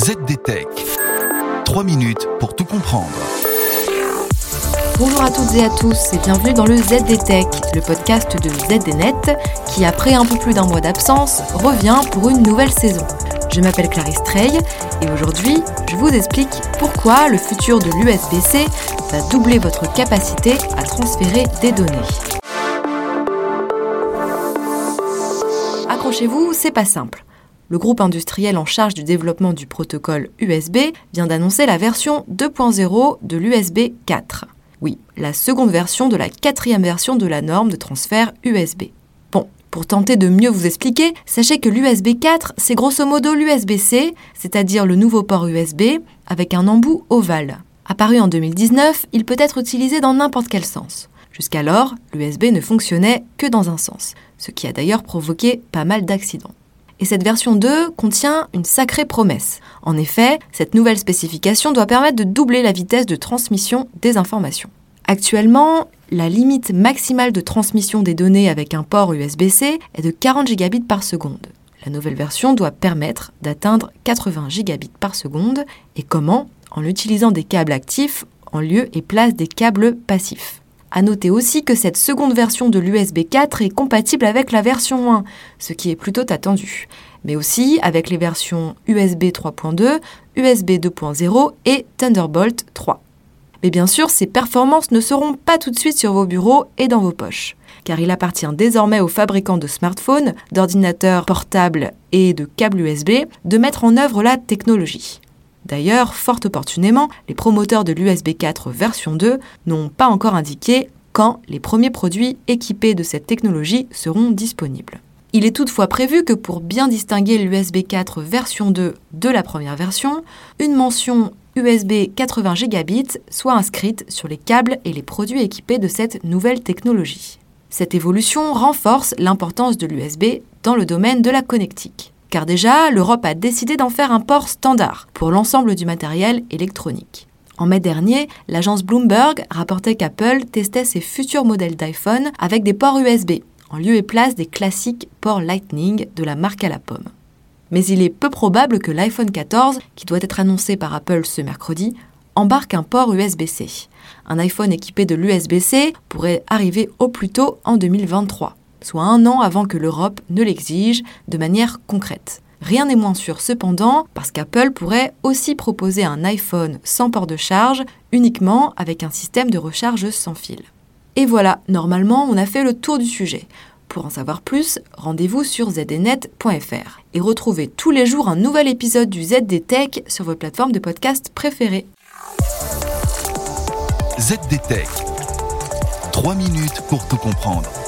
ZDTech. 3 minutes pour tout comprendre. Bonjour à toutes et à tous et bienvenue dans le ZDTech, le podcast de ZDNet qui, après un peu plus d'un mois d'absence, revient pour une nouvelle saison. Je m'appelle Clarisse Trey et aujourd'hui, je vous explique pourquoi le futur de l'USB-C va doubler votre capacité à transférer des données. Accrochez-vous, c'est pas simple. Le groupe industriel en charge du développement du protocole USB vient d'annoncer la version 2.0 de l'USB 4. Oui, la seconde version de la quatrième version de la norme de transfert USB. Bon, pour tenter de mieux vous expliquer, sachez que l'USB 4, c'est grosso modo l'USB-C, c'est-à-dire le nouveau port USB, avec un embout ovale. Apparu en 2019, il peut être utilisé dans n'importe quel sens. Jusqu'alors, l'USB ne fonctionnait que dans un sens, ce qui a d'ailleurs provoqué pas mal d'accidents. Et cette version 2 contient une sacrée promesse. En effet, cette nouvelle spécification doit permettre de doubler la vitesse de transmission des informations. Actuellement, la limite maximale de transmission des données avec un port USB-C est de 40 gigabits par seconde. La nouvelle version doit permettre d'atteindre 80 gigabits par seconde. Et comment? En utilisant des câbles actifs en lieu et place des câbles passifs. À noter aussi que cette seconde version de l'USB 4 est compatible avec la version 1, ce qui est plutôt attendu, mais aussi avec les versions USB 3.2, USB 2.0 et Thunderbolt 3. Mais bien sûr, ces performances ne seront pas tout de suite sur vos bureaux et dans vos poches, car il appartient désormais aux fabricants de smartphones, d'ordinateurs portables et de câbles USB de mettre en œuvre la technologie. D'ailleurs, fort opportunément, les promoteurs de l'USB 4 version 2 n'ont pas encore indiqué quand les premiers produits équipés de cette technologie seront disponibles. Il est toutefois prévu que pour bien distinguer l'USB 4 version 2 de la première version, une mention USB 80 Gb soit inscrite sur les câbles et les produits équipés de cette nouvelle technologie. Cette évolution renforce l'importance de l'USB dans le domaine de la connectique car déjà, l'Europe a décidé d'en faire un port standard pour l'ensemble du matériel électronique. En mai dernier, l'agence Bloomberg rapportait qu'Apple testait ses futurs modèles d'iPhone avec des ports USB, en lieu et place des classiques ports Lightning de la marque à la pomme. Mais il est peu probable que l'iPhone 14, qui doit être annoncé par Apple ce mercredi, embarque un port USB-C. Un iPhone équipé de l'USB-C pourrait arriver au plus tôt en 2023 soit un an avant que l'Europe ne l'exige de manière concrète. Rien n'est moins sûr cependant parce qu'Apple pourrait aussi proposer un iPhone sans port de charge uniquement avec un système de recharge sans fil. Et voilà, normalement on a fait le tour du sujet. Pour en savoir plus, rendez-vous sur zdnet.fr et retrouvez tous les jours un nouvel épisode du ZDTech sur vos plateformes de podcast préférées. ZDTech. 3 minutes pour tout comprendre.